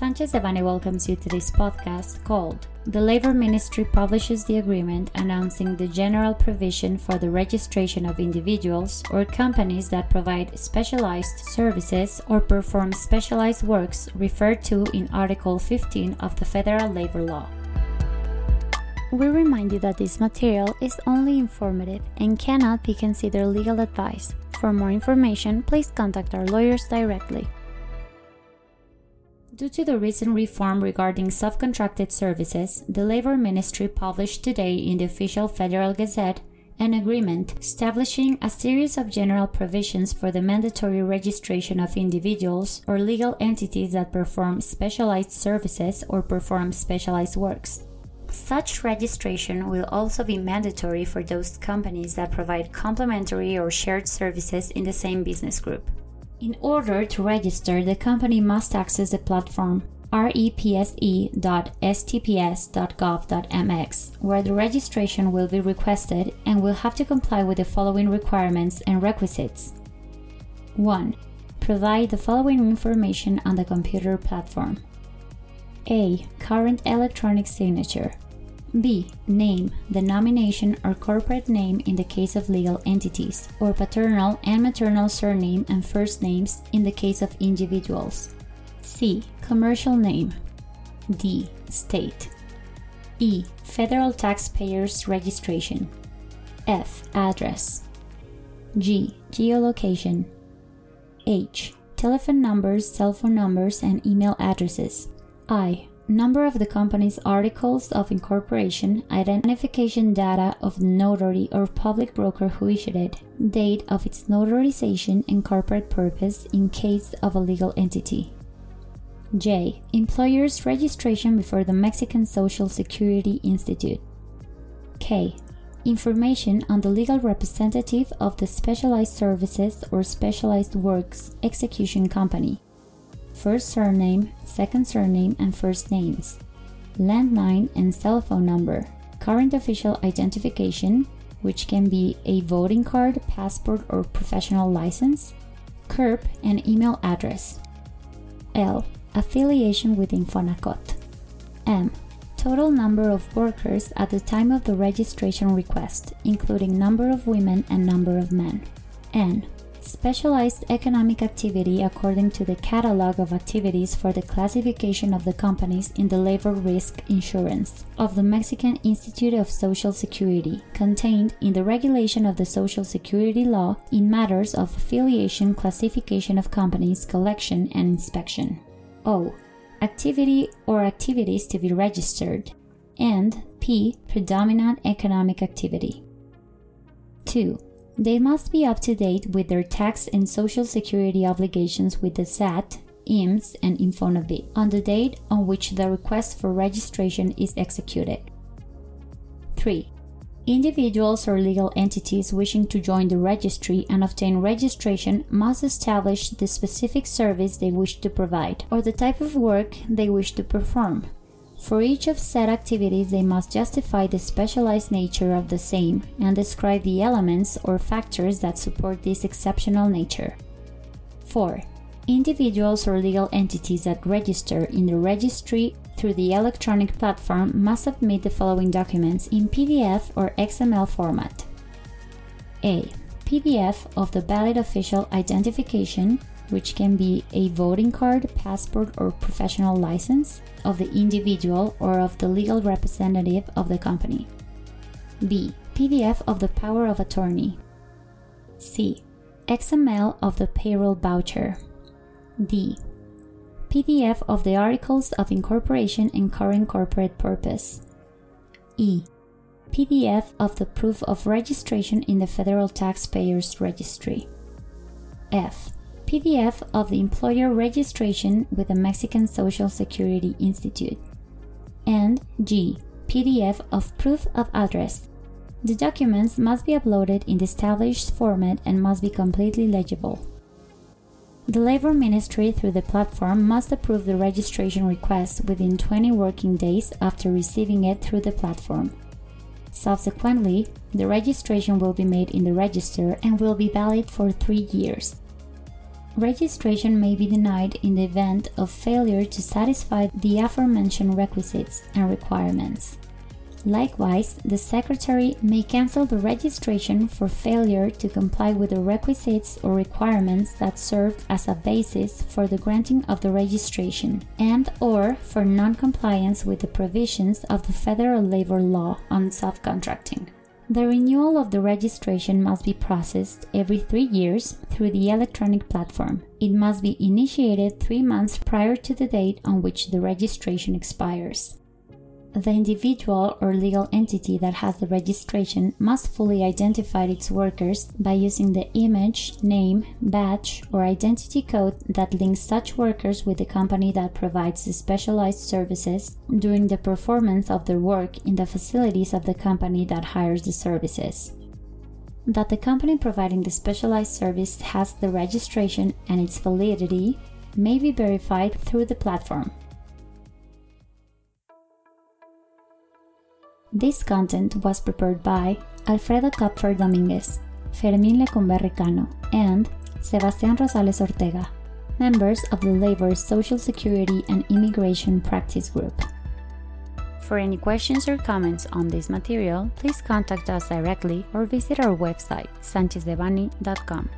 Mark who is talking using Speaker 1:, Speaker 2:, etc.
Speaker 1: Sanchez Devanny welcomes you to this podcast called The Labor Ministry publishes the agreement announcing the general provision for the registration of individuals or companies that provide specialized services or perform specialized works referred to in Article 15 of the Federal Labor Law. We remind you that this material is only informative and cannot be considered legal advice. For more information, please contact our lawyers directly. Due to the recent reform regarding subcontracted services, the Labor Ministry published today in the official Federal Gazette an agreement establishing a series of general provisions for the mandatory registration of individuals or legal entities that perform specialized services or perform specialized works. Such registration will also be mandatory for those companies that provide complementary or shared services in the same business group. In order to register, the company must access the platform repse.stps.gov.mx, where the registration will be requested and will have to comply with the following requirements and requisites. 1. Provide the following information on the computer platform. A. Current electronic signature. B. Name, denomination or corporate name in the case of legal entities, or paternal and maternal surname and first names in the case of individuals. C. Commercial name. D. State. E. Federal taxpayers registration. F. Address. G. Geolocation. H. Telephone numbers, cell phone numbers, and email addresses. I. Number of the company's articles of incorporation, identification data of the notary or public broker who issued it, date of its notarization, and corporate purpose in case of a legal entity. J. Employer's registration before the Mexican Social Security Institute. K. Information on the legal representative of the specialized services or specialized works execution company first surname, second surname, and first names, landline and cell phone number, current official identification, which can be a voting card, passport, or professional license, CURP, and email address. L. Affiliation with Infonacot. M. Total number of workers at the time of the registration request, including number of women and number of men. N specialized economic activity according to the catalog of activities for the classification of the companies in the labor risk insurance of the Mexican Institute of Social Security, contained in the regulation of the Social Security law in matters of affiliation, classification of companies, collection, and inspection. O. Activity or activities to be registered. And P. Predominant economic activity. 2 they must be up to date with their tax and social security obligations with the SAT, IMSS, and Infonavit on the date on which the request for registration is executed. 3. Individuals or legal entities wishing to join the registry and obtain registration must establish the specific service they wish to provide or the type of work they wish to perform. For each of said activities, they must justify the specialized nature of the same and describe the elements or factors that support this exceptional nature. 4. Individuals or legal entities that register in the registry through the electronic platform must submit the following documents in PDF or XML format. A. PDF of the valid official identification, which can be a voting card, passport, or professional license of the individual or of the legal representative of the company. B. PDF of the power of attorney. C. XML of the payroll voucher. D. PDF of the articles of incorporation and current corporate purpose. E. PDF of the proof of registration in the Federal Taxpayers Registry. F. PDF of the employer registration with the Mexican Social Security Institute. And G. PDF of proof of address. The documents must be uploaded in the established format and must be completely legible. The Labor Ministry, through the platform, must approve the registration request within 20 working days after receiving it through the platform. Subsequently, the registration will be made in the register and will be valid for three years. Registration may be denied in the event of failure to satisfy the aforementioned requisites and requirements. Likewise, the Secretary may cancel the registration for failure to comply with the requisites or requirements that served as a basis for the granting of the registration and or for non-compliance with the provisions of the federal labor law on subcontracting. The renewal of the registration must be processed every three years through the electronic platform. It must be initiated three months prior to the date on which the registration expires. The individual or legal entity that has the registration must fully identify its workers by using the image, name, badge, or identity code that links such workers with the company that provides the specialized services during the performance of their work in the facilities of the company that hires the services. That the company providing the specialized service has the registration and its validity may be verified through the platform. This content was prepared by Alfredo Kupfer Dominguez, Fermín Lecumberri Cano, and Sebastián Rosales Ortega, members of the Labor, Social Security, and Immigration Practice Group. For any questions or comments on this material, please contact us directly or visit our website, sanchezdevanny.com.